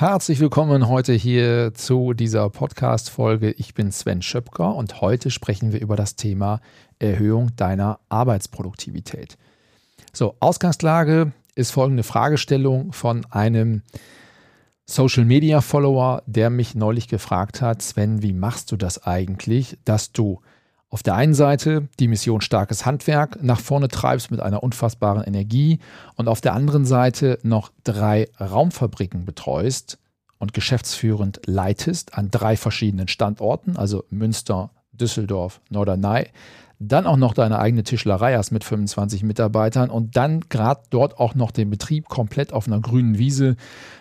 Herzlich willkommen heute hier zu dieser Podcast-Folge. Ich bin Sven Schöpker und heute sprechen wir über das Thema Erhöhung deiner Arbeitsproduktivität. So, Ausgangslage ist folgende Fragestellung von einem Social Media Follower, der mich neulich gefragt hat: Sven, wie machst du das eigentlich, dass du auf der einen Seite die Mission starkes Handwerk nach vorne treibst mit einer unfassbaren Energie und auf der anderen Seite noch drei Raumfabriken betreust und geschäftsführend leitest an drei verschiedenen Standorten, also Münster, Düsseldorf, Norderney, dann auch noch deine eigene Tischlerei hast mit 25 Mitarbeitern und dann gerade dort auch noch den Betrieb komplett auf einer grünen Wiese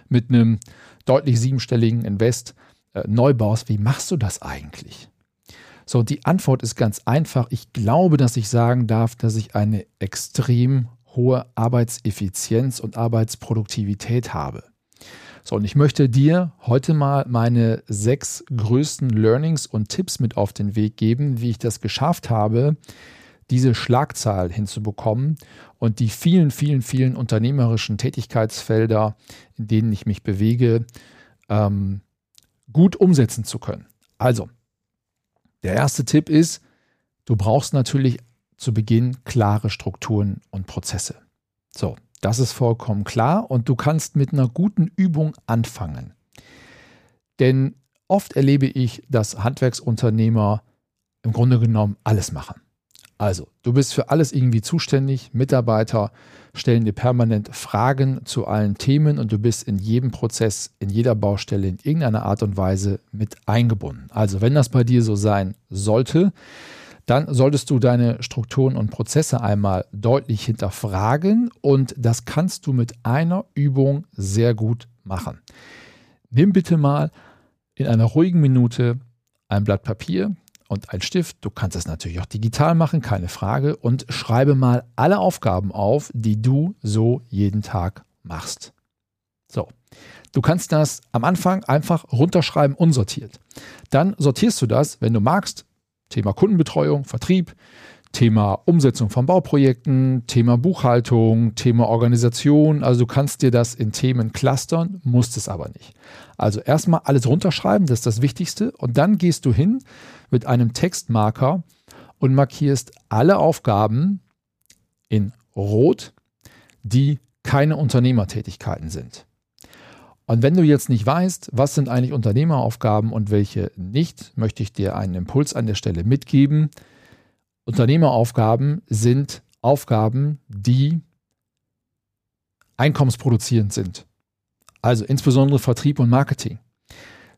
mit einem deutlich siebenstelligen Invest äh, neu baust. Wie machst du das eigentlich? So, die Antwort ist ganz einfach. Ich glaube, dass ich sagen darf, dass ich eine extrem hohe Arbeitseffizienz und Arbeitsproduktivität habe. So, und ich möchte dir heute mal meine sechs größten Learnings und Tipps mit auf den Weg geben, wie ich das geschafft habe, diese Schlagzahl hinzubekommen und die vielen, vielen, vielen unternehmerischen Tätigkeitsfelder, in denen ich mich bewege, ähm, gut umsetzen zu können. Also, der erste Tipp ist, du brauchst natürlich zu Beginn klare Strukturen und Prozesse. So, das ist vollkommen klar und du kannst mit einer guten Übung anfangen. Denn oft erlebe ich, dass Handwerksunternehmer im Grunde genommen alles machen. Also, du bist für alles irgendwie zuständig, Mitarbeiter stellen dir permanent Fragen zu allen Themen und du bist in jedem Prozess, in jeder Baustelle in irgendeiner Art und Weise mit eingebunden. Also, wenn das bei dir so sein sollte, dann solltest du deine Strukturen und Prozesse einmal deutlich hinterfragen und das kannst du mit einer Übung sehr gut machen. Nimm bitte mal in einer ruhigen Minute ein Blatt Papier, und ein Stift. Du kannst es natürlich auch digital machen, keine Frage. Und schreibe mal alle Aufgaben auf, die du so jeden Tag machst. So. Du kannst das am Anfang einfach runterschreiben, unsortiert. Dann sortierst du das, wenn du magst. Thema Kundenbetreuung, Vertrieb, Thema Umsetzung von Bauprojekten, Thema Buchhaltung, Thema Organisation. Also du kannst dir das in Themen clustern, musst es aber nicht. Also erstmal alles runterschreiben, das ist das Wichtigste. Und dann gehst du hin mit einem Textmarker und markierst alle Aufgaben in Rot, die keine Unternehmertätigkeiten sind. Und wenn du jetzt nicht weißt, was sind eigentlich Unternehmeraufgaben und welche nicht, möchte ich dir einen Impuls an der Stelle mitgeben. Unternehmeraufgaben sind Aufgaben, die einkommensproduzierend sind. Also insbesondere Vertrieb und Marketing.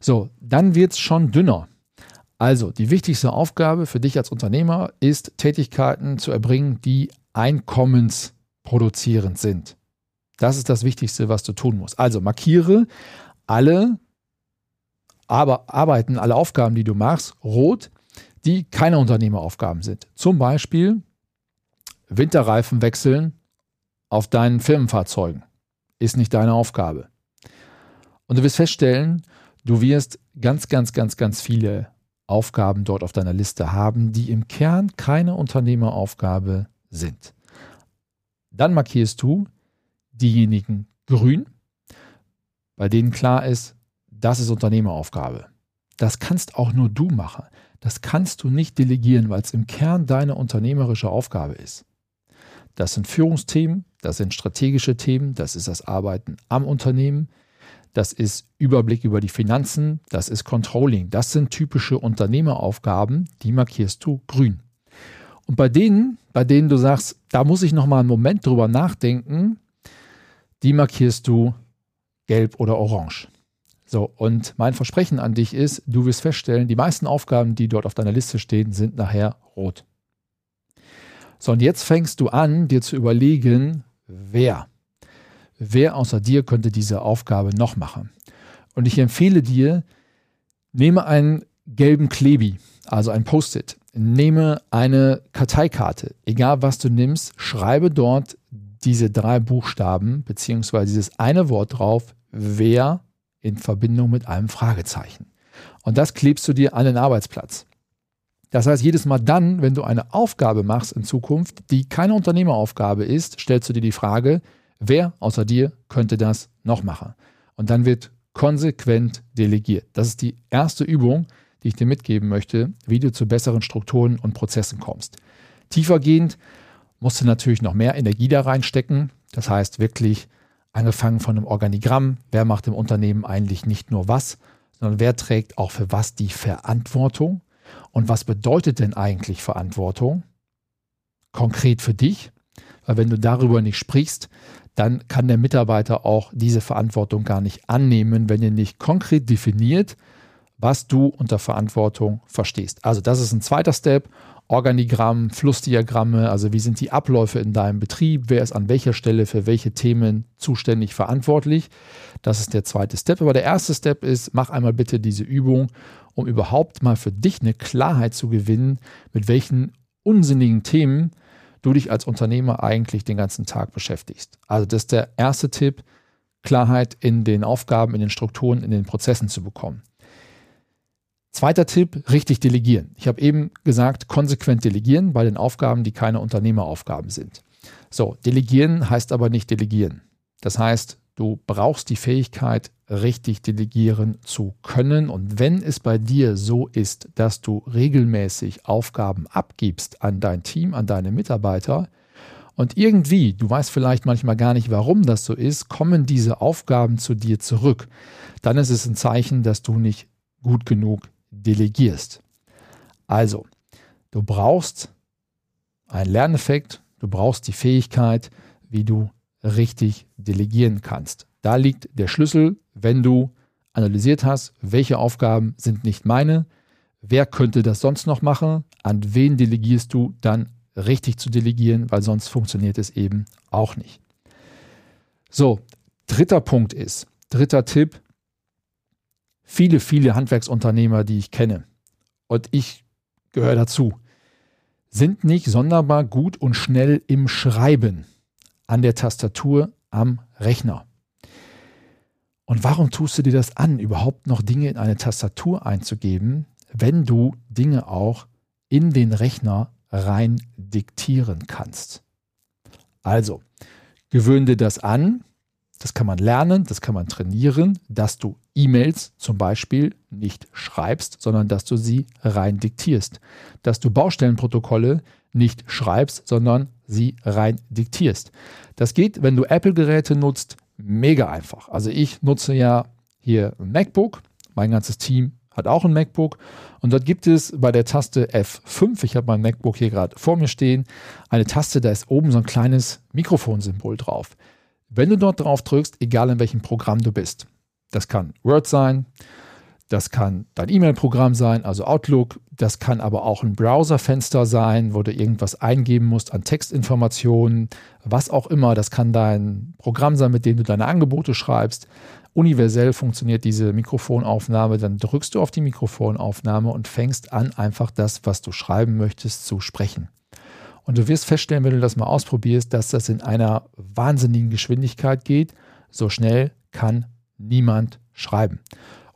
So, dann wird es schon dünner. Also die wichtigste Aufgabe für dich als Unternehmer ist, Tätigkeiten zu erbringen, die einkommensproduzierend sind. Das ist das Wichtigste, was du tun musst. Also markiere alle Arbeiten, alle Aufgaben, die du machst, rot die keine Unternehmeraufgaben sind. Zum Beispiel Winterreifen wechseln auf deinen Firmenfahrzeugen. Ist nicht deine Aufgabe. Und du wirst feststellen, du wirst ganz, ganz, ganz, ganz viele Aufgaben dort auf deiner Liste haben, die im Kern keine Unternehmeraufgabe sind. Dann markierst du diejenigen grün, bei denen klar ist, das ist Unternehmeraufgabe. Das kannst auch nur du machen. Das kannst du nicht delegieren, weil es im Kern deine unternehmerische Aufgabe ist. Das sind Führungsthemen, das sind strategische Themen, das ist das Arbeiten am Unternehmen, das ist Überblick über die Finanzen, das ist Controlling. Das sind typische Unternehmeraufgaben, die markierst du grün. Und bei denen, bei denen du sagst, da muss ich noch mal einen Moment drüber nachdenken, die markierst du gelb oder orange. So, und mein Versprechen an dich ist, du wirst feststellen, die meisten Aufgaben, die dort auf deiner Liste stehen, sind nachher rot. So, und jetzt fängst du an, dir zu überlegen, wer. Wer außer dir könnte diese Aufgabe noch machen? Und ich empfehle dir, nehme einen gelben Klebi, also ein Post-it. Nehme eine Karteikarte, egal was du nimmst, schreibe dort diese drei Buchstaben beziehungsweise dieses eine Wort drauf, wer in Verbindung mit einem Fragezeichen. Und das klebst du dir an den Arbeitsplatz. Das heißt, jedes Mal dann, wenn du eine Aufgabe machst in Zukunft, die keine Unternehmeraufgabe ist, stellst du dir die Frage, wer außer dir könnte das noch machen? Und dann wird konsequent delegiert. Das ist die erste Übung, die ich dir mitgeben möchte, wie du zu besseren Strukturen und Prozessen kommst. Tiefergehend musst du natürlich noch mehr Energie da reinstecken. Das heißt wirklich angefangen von einem Organigramm, wer macht im Unternehmen eigentlich nicht nur was, sondern wer trägt auch für was die Verantwortung und was bedeutet denn eigentlich Verantwortung konkret für dich? Weil wenn du darüber nicht sprichst, dann kann der Mitarbeiter auch diese Verantwortung gar nicht annehmen, wenn er nicht konkret definiert, was du unter Verantwortung verstehst. Also das ist ein zweiter Step. Organigramm, Flussdiagramme, also wie sind die Abläufe in deinem Betrieb, wer ist an welcher Stelle für welche Themen zuständig verantwortlich. Das ist der zweite Step. Aber der erste Step ist, mach einmal bitte diese Übung, um überhaupt mal für dich eine Klarheit zu gewinnen, mit welchen unsinnigen Themen du dich als Unternehmer eigentlich den ganzen Tag beschäftigst. Also das ist der erste Tipp, Klarheit in den Aufgaben, in den Strukturen, in den Prozessen zu bekommen. Zweiter Tipp, richtig delegieren. Ich habe eben gesagt, konsequent delegieren bei den Aufgaben, die keine Unternehmeraufgaben sind. So, delegieren heißt aber nicht delegieren. Das heißt, du brauchst die Fähigkeit, richtig delegieren zu können. Und wenn es bei dir so ist, dass du regelmäßig Aufgaben abgibst an dein Team, an deine Mitarbeiter, und irgendwie, du weißt vielleicht manchmal gar nicht, warum das so ist, kommen diese Aufgaben zu dir zurück, dann ist es ein Zeichen, dass du nicht gut genug delegierst. Also, du brauchst einen Lerneffekt, du brauchst die Fähigkeit, wie du richtig delegieren kannst. Da liegt der Schlüssel, wenn du analysiert hast, welche Aufgaben sind nicht meine, wer könnte das sonst noch machen, an wen delegierst du dann richtig zu delegieren, weil sonst funktioniert es eben auch nicht. So, dritter Punkt ist, dritter Tipp, viele, viele Handwerksunternehmer, die ich kenne, und ich gehöre dazu, sind nicht sonderbar gut und schnell im Schreiben an der Tastatur am Rechner. Und warum tust du dir das an, überhaupt noch Dinge in eine Tastatur einzugeben, wenn du Dinge auch in den Rechner rein diktieren kannst? Also, gewöhne dir das an, das kann man lernen, das kann man trainieren, dass du E-Mails zum Beispiel nicht schreibst, sondern dass du sie rein diktierst. Dass du Baustellenprotokolle nicht schreibst, sondern sie rein diktierst. Das geht, wenn du Apple-Geräte nutzt, mega einfach. Also ich nutze ja hier ein MacBook, mein ganzes Team hat auch ein MacBook und dort gibt es bei der Taste F5, ich habe mein MacBook hier gerade vor mir stehen, eine Taste, da ist oben so ein kleines Mikrofonsymbol drauf. Wenn du dort drauf drückst, egal in welchem Programm du bist, das kann Word sein, das kann dein E-Mail-Programm sein, also Outlook, das kann aber auch ein Browserfenster sein, wo du irgendwas eingeben musst an Textinformationen, was auch immer. Das kann dein Programm sein, mit dem du deine Angebote schreibst. Universell funktioniert diese Mikrofonaufnahme, dann drückst du auf die Mikrofonaufnahme und fängst an, einfach das, was du schreiben möchtest, zu sprechen. Und du wirst feststellen, wenn du das mal ausprobierst, dass das in einer wahnsinnigen Geschwindigkeit geht. So schnell kann niemand schreiben.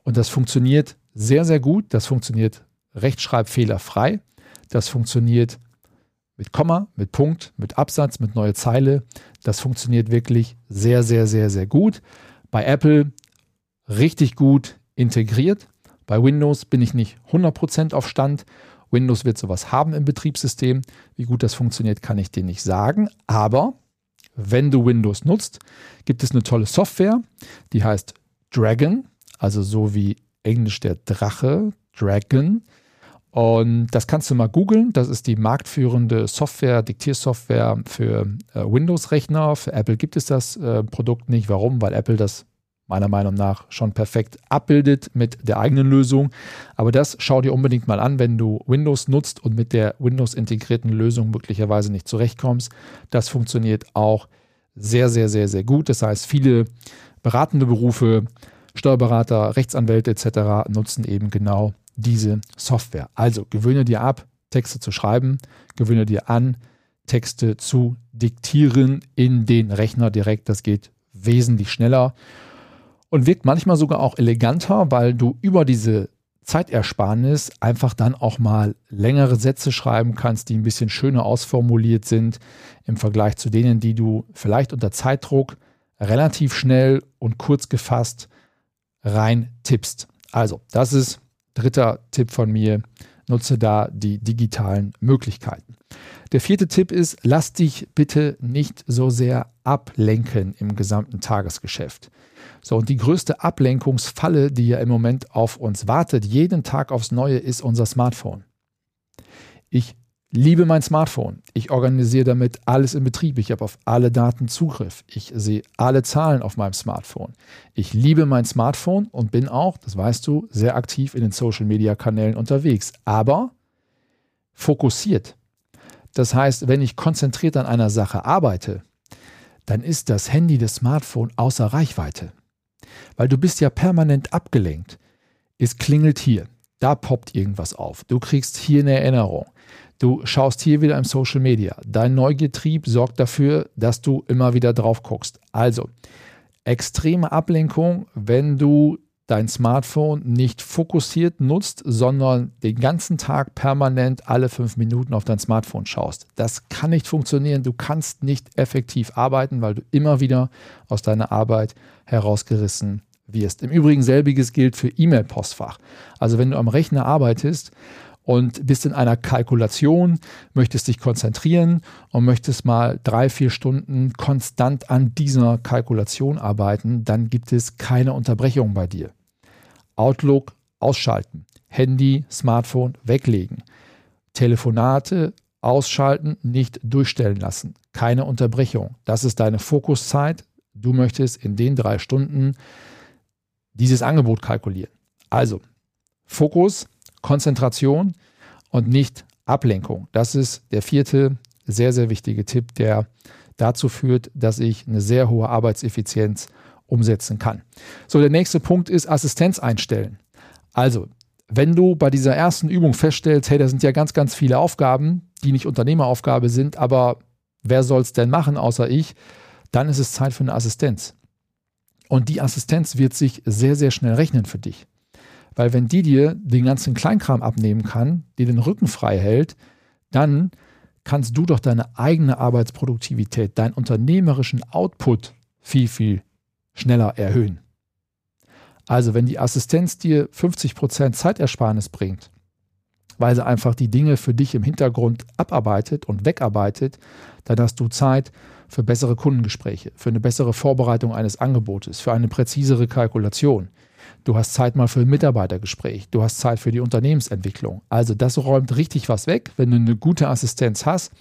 Und das funktioniert sehr, sehr gut. Das funktioniert rechtschreibfehlerfrei. Das funktioniert mit Komma, mit Punkt, mit Absatz, mit neue Zeile. Das funktioniert wirklich sehr, sehr, sehr, sehr gut. Bei Apple richtig gut integriert. Bei Windows bin ich nicht 100% auf Stand Windows wird sowas haben im Betriebssystem. Wie gut das funktioniert, kann ich dir nicht sagen. Aber wenn du Windows nutzt, gibt es eine tolle Software, die heißt Dragon, also so wie Englisch der Drache, Dragon. Und das kannst du mal googeln. Das ist die marktführende Software, Diktiersoftware für äh, Windows-Rechner. Für Apple gibt es das äh, Produkt nicht. Warum? Weil Apple das meiner Meinung nach schon perfekt abbildet mit der eigenen Lösung. Aber das schau dir unbedingt mal an, wenn du Windows nutzt und mit der Windows-integrierten Lösung möglicherweise nicht zurechtkommst. Das funktioniert auch sehr, sehr, sehr, sehr gut. Das heißt, viele beratende Berufe, Steuerberater, Rechtsanwälte etc. nutzen eben genau diese Software. Also gewöhne dir ab, Texte zu schreiben, gewöhne dir an, Texte zu diktieren in den Rechner direkt. Das geht wesentlich schneller und wirkt manchmal sogar auch eleganter, weil du über diese Zeitersparnis einfach dann auch mal längere Sätze schreiben kannst, die ein bisschen schöner ausformuliert sind im Vergleich zu denen, die du vielleicht unter Zeitdruck relativ schnell und kurz gefasst rein tippst. Also, das ist dritter Tipp von mir. Nutze da die digitalen Möglichkeiten. Der vierte Tipp ist, lass dich bitte nicht so sehr ablenken im gesamten Tagesgeschäft. So, und die größte Ablenkungsfalle, die ja im Moment auf uns wartet, jeden Tag aufs Neue, ist unser Smartphone. Ich liebe mein Smartphone. Ich organisiere damit alles im Betrieb. Ich habe auf alle Daten Zugriff. Ich sehe alle Zahlen auf meinem Smartphone. Ich liebe mein Smartphone und bin auch, das weißt du, sehr aktiv in den Social-Media-Kanälen unterwegs. Aber fokussiert. Das heißt, wenn ich konzentriert an einer Sache arbeite, dann ist das Handy, das Smartphone außer Reichweite. Weil du bist ja permanent abgelenkt. Es klingelt hier, da poppt irgendwas auf. Du kriegst hier eine Erinnerung. Du schaust hier wieder im Social Media. Dein Neugiertrieb sorgt dafür, dass du immer wieder drauf guckst. Also, extreme Ablenkung, wenn du dein Smartphone nicht fokussiert nutzt, sondern den ganzen Tag permanent alle fünf Minuten auf dein Smartphone schaust. Das kann nicht funktionieren. Du kannst nicht effektiv arbeiten, weil du immer wieder aus deiner Arbeit herausgerissen wirst. Im Übrigen selbiges gilt für E-Mail-Postfach. Also wenn du am Rechner arbeitest und bist in einer Kalkulation, möchtest dich konzentrieren und möchtest mal drei, vier Stunden konstant an dieser Kalkulation arbeiten, dann gibt es keine Unterbrechung bei dir. Outlook ausschalten, Handy, Smartphone weglegen, Telefonate ausschalten, nicht durchstellen lassen, keine Unterbrechung. Das ist deine Fokuszeit. Du möchtest in den drei Stunden dieses Angebot kalkulieren. Also Fokus, Konzentration und nicht Ablenkung. Das ist der vierte sehr, sehr wichtige Tipp, der dazu führt, dass ich eine sehr hohe Arbeitseffizienz umsetzen kann. So, der nächste Punkt ist Assistenz einstellen. Also, wenn du bei dieser ersten Übung feststellst, hey, da sind ja ganz, ganz viele Aufgaben, die nicht Unternehmeraufgabe sind, aber wer soll es denn machen außer ich, dann ist es Zeit für eine Assistenz. Und die Assistenz wird sich sehr, sehr schnell rechnen für dich. Weil wenn die dir den ganzen Kleinkram abnehmen kann, dir den Rücken frei hält, dann kannst du doch deine eigene Arbeitsproduktivität, deinen unternehmerischen Output viel, viel schneller erhöhen. Also wenn die Assistenz dir 50% Zeitersparnis bringt, weil sie einfach die Dinge für dich im Hintergrund abarbeitet und wegarbeitet, dann hast du Zeit für bessere Kundengespräche, für eine bessere Vorbereitung eines Angebotes, für eine präzisere Kalkulation. Du hast Zeit mal für ein Mitarbeitergespräch. Du hast Zeit für die Unternehmensentwicklung. Also das räumt richtig was weg. Wenn du eine gute Assistenz hast,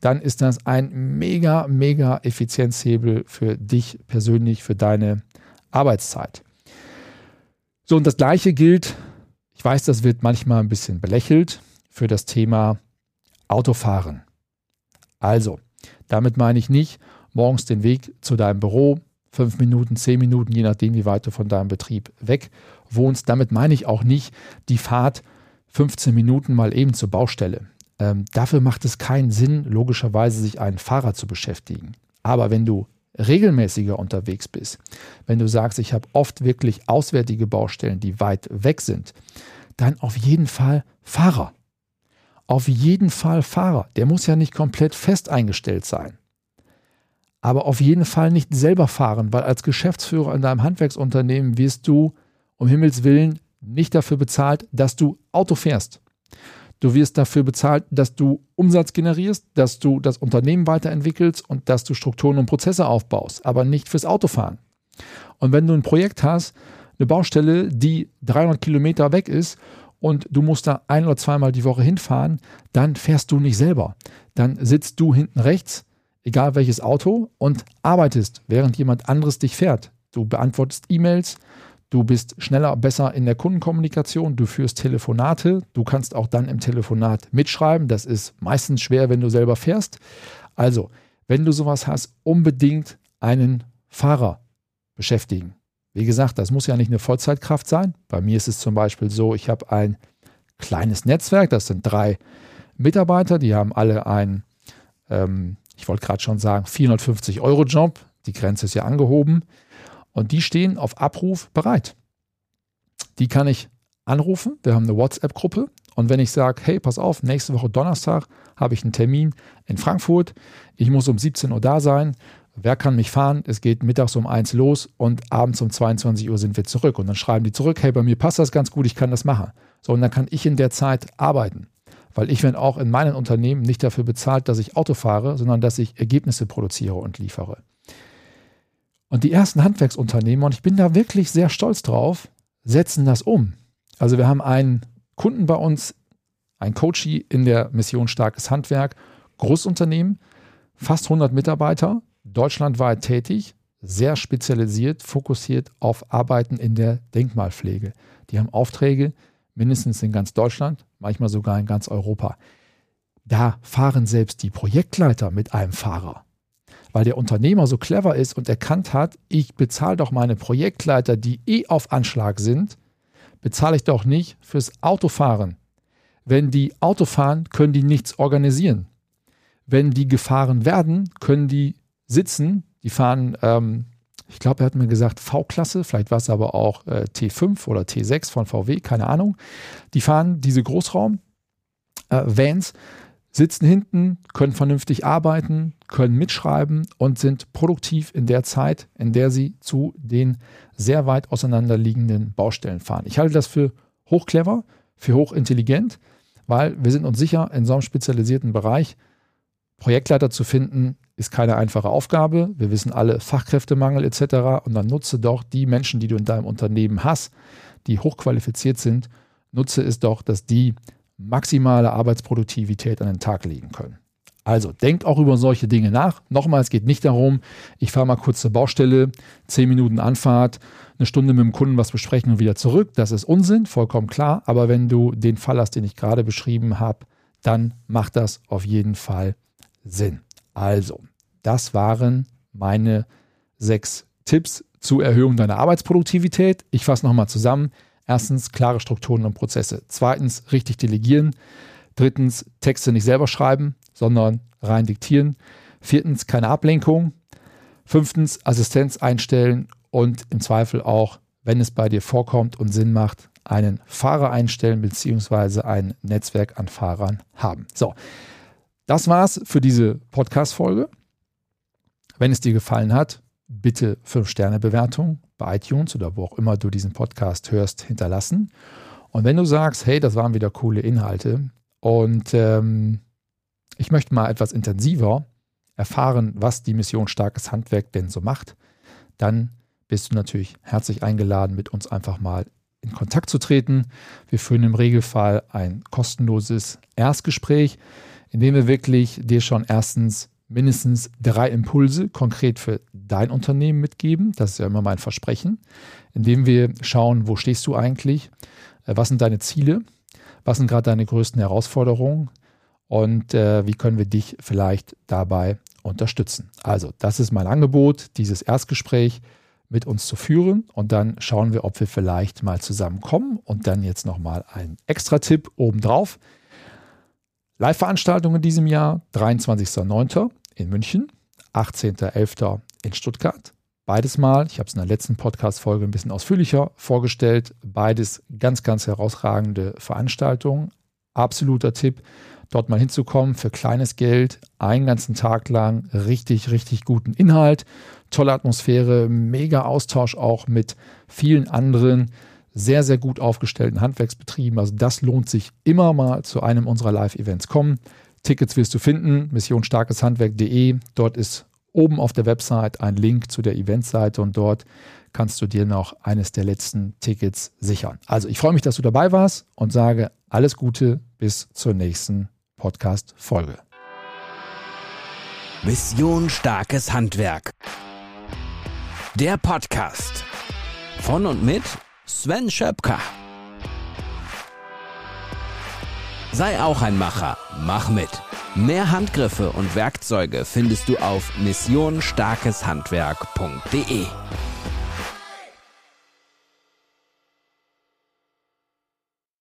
dann ist das ein mega, mega Effizienzhebel für dich persönlich, für deine Arbeitszeit. So, und das gleiche gilt, ich weiß, das wird manchmal ein bisschen belächelt, für das Thema Autofahren. Also, damit meine ich nicht morgens den Weg zu deinem Büro, fünf Minuten, zehn Minuten, je nachdem, wie weit du von deinem Betrieb weg wohnst. Damit meine ich auch nicht die Fahrt 15 Minuten mal eben zur Baustelle. Ähm, dafür macht es keinen Sinn, logischerweise sich einen Fahrer zu beschäftigen. Aber wenn du regelmäßiger unterwegs bist, wenn du sagst, ich habe oft wirklich auswärtige Baustellen, die weit weg sind, dann auf jeden Fall Fahrer. Auf jeden Fall Fahrer. Der muss ja nicht komplett fest eingestellt sein aber auf jeden Fall nicht selber fahren, weil als Geschäftsführer in deinem Handwerksunternehmen wirst du um Himmels Willen nicht dafür bezahlt, dass du Auto fährst. Du wirst dafür bezahlt, dass du Umsatz generierst, dass du das Unternehmen weiterentwickelst und dass du Strukturen und Prozesse aufbaust, aber nicht fürs Autofahren. Und wenn du ein Projekt hast, eine Baustelle, die 300 Kilometer weg ist und du musst da ein oder zweimal die Woche hinfahren, dann fährst du nicht selber. Dann sitzt du hinten rechts, egal welches Auto, und arbeitest, während jemand anderes dich fährt. Du beantwortest E-Mails, du bist schneller, besser in der Kundenkommunikation, du führst Telefonate, du kannst auch dann im Telefonat mitschreiben. Das ist meistens schwer, wenn du selber fährst. Also, wenn du sowas hast, unbedingt einen Fahrer beschäftigen. Wie gesagt, das muss ja nicht eine Vollzeitkraft sein. Bei mir ist es zum Beispiel so, ich habe ein kleines Netzwerk, das sind drei Mitarbeiter, die haben alle einen, ähm, ich wollte gerade schon sagen, 450 Euro Job. Die Grenze ist ja angehoben. Und die stehen auf Abruf bereit. Die kann ich anrufen. Wir haben eine WhatsApp-Gruppe. Und wenn ich sage, hey, pass auf, nächste Woche Donnerstag habe ich einen Termin in Frankfurt. Ich muss um 17 Uhr da sein. Wer kann mich fahren? Es geht mittags um eins los und abends um 22 Uhr sind wir zurück. Und dann schreiben die zurück, hey, bei mir passt das ganz gut, ich kann das machen. So, und dann kann ich in der Zeit arbeiten. Weil ich werde auch in meinen Unternehmen nicht dafür bezahlt, dass ich Auto fahre, sondern dass ich Ergebnisse produziere und liefere. Und die ersten Handwerksunternehmer, und ich bin da wirklich sehr stolz drauf, setzen das um. Also wir haben einen Kunden bei uns, ein Coachie in der Mission Starkes Handwerk, Großunternehmen, fast 100 Mitarbeiter, deutschlandweit tätig, sehr spezialisiert, fokussiert auf Arbeiten in der Denkmalpflege. Die haben Aufträge mindestens in ganz Deutschland, manchmal sogar in ganz Europa. Da fahren selbst die Projektleiter mit einem Fahrer. Weil der Unternehmer so clever ist und erkannt hat, ich bezahle doch meine Projektleiter, die eh auf Anschlag sind, bezahle ich doch nicht fürs Autofahren. Wenn die Auto fahren, können die nichts organisieren. Wenn die gefahren werden, können die sitzen. Die fahren, ähm, ich glaube, er hat mir gesagt V-Klasse, vielleicht war es aber auch äh, T5 oder T6 von VW, keine Ahnung. Die fahren diese Großraum-Vans, äh, sitzen hinten, können vernünftig arbeiten, können mitschreiben und sind produktiv in der Zeit, in der sie zu den sehr weit auseinanderliegenden Baustellen fahren. Ich halte das für hochclever, für hochintelligent, weil wir sind uns sicher, in so einem spezialisierten Bereich Projektleiter zu finden, ist keine einfache Aufgabe. Wir wissen alle Fachkräftemangel etc. Und dann nutze doch die Menschen, die du in deinem Unternehmen hast, die hochqualifiziert sind, nutze es doch, dass die maximale Arbeitsproduktivität an den Tag legen können. Also denkt auch über solche Dinge nach. Nochmal, es geht nicht darum, ich fahre mal kurz zur Baustelle, zehn Minuten Anfahrt, eine Stunde mit dem Kunden was besprechen und wieder zurück. Das ist Unsinn, vollkommen klar. Aber wenn du den Fall hast, den ich gerade beschrieben habe, dann macht das auf jeden Fall Sinn. Also, das waren meine sechs Tipps zur Erhöhung deiner Arbeitsproduktivität. Ich fasse nochmal zusammen. Erstens, klare Strukturen und Prozesse. Zweitens, richtig delegieren. Drittens, Texte nicht selber schreiben, sondern rein diktieren. Viertens, keine Ablenkung. Fünftens, Assistenz einstellen und im Zweifel auch, wenn es bei dir vorkommt und Sinn macht, einen Fahrer einstellen bzw. ein Netzwerk an Fahrern haben. So, das war's für diese Podcast-Folge. Wenn es dir gefallen hat, bitte 5-Sterne-Bewertung bei iTunes oder wo auch immer du diesen Podcast hörst, hinterlassen. Und wenn du sagst, hey, das waren wieder coole Inhalte und ähm, ich möchte mal etwas intensiver erfahren, was die Mission Starkes Handwerk denn so macht, dann bist du natürlich herzlich eingeladen, mit uns einfach mal in Kontakt zu treten. Wir führen im Regelfall ein kostenloses Erstgespräch indem wir wirklich dir schon erstens mindestens drei Impulse konkret für dein Unternehmen mitgeben. Das ist ja immer mein Versprechen. Indem wir schauen, wo stehst du eigentlich? Äh, was sind deine Ziele? Was sind gerade deine größten Herausforderungen? Und äh, wie können wir dich vielleicht dabei unterstützen? Also, das ist mein Angebot, dieses Erstgespräch mit uns zu führen. Und dann schauen wir, ob wir vielleicht mal zusammenkommen. Und dann jetzt nochmal ein extra Tipp obendrauf. Live-Veranstaltungen in diesem Jahr, 23.09. in München, 18.11. in Stuttgart. Beides mal, ich habe es in der letzten Podcast-Folge ein bisschen ausführlicher vorgestellt, beides ganz, ganz herausragende Veranstaltungen. Absoluter Tipp, dort mal hinzukommen für kleines Geld, einen ganzen Tag lang richtig, richtig guten Inhalt, tolle Atmosphäre, mega Austausch auch mit vielen anderen sehr, sehr gut aufgestellten Handwerksbetrieben. Also das lohnt sich immer mal zu einem unserer Live-Events kommen. Tickets wirst du finden, missionstarkeshandwerk.de. Dort ist oben auf der Website ein Link zu der Eventseite und dort kannst du dir noch eines der letzten Tickets sichern. Also ich freue mich, dass du dabei warst und sage alles Gute bis zur nächsten Podcast-Folge. Mission Starkes Handwerk. Der Podcast von und mit Sven Schöpker. Sei auch ein Macher, mach mit. Mehr Handgriffe und Werkzeuge findest du auf missionstarkeshandwerk.de.